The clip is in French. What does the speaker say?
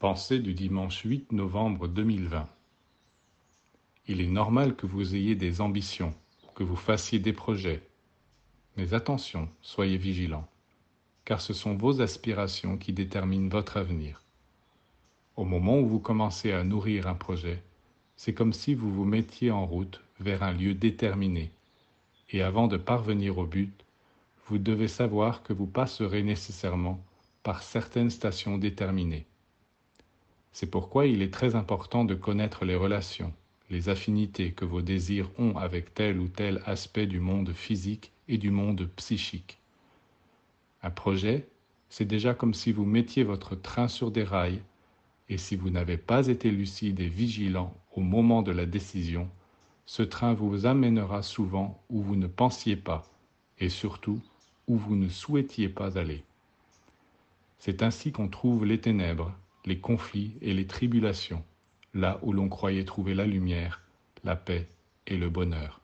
Pensée du dimanche 8 novembre 2020. Il est normal que vous ayez des ambitions, que vous fassiez des projets. Mais attention, soyez vigilants, car ce sont vos aspirations qui déterminent votre avenir. Au moment où vous commencez à nourrir un projet, c'est comme si vous vous mettiez en route vers un lieu déterminé, et avant de parvenir au but, vous devez savoir que vous passerez nécessairement par certaines stations déterminées. C'est pourquoi il est très important de connaître les relations, les affinités que vos désirs ont avec tel ou tel aspect du monde physique et du monde psychique. Un projet, c'est déjà comme si vous mettiez votre train sur des rails, et si vous n'avez pas été lucide et vigilant au moment de la décision, ce train vous amènera souvent où vous ne pensiez pas, et surtout où vous ne souhaitiez pas aller. C'est ainsi qu'on trouve les ténèbres, les conflits et les tribulations, là où l'on croyait trouver la lumière, la paix et le bonheur.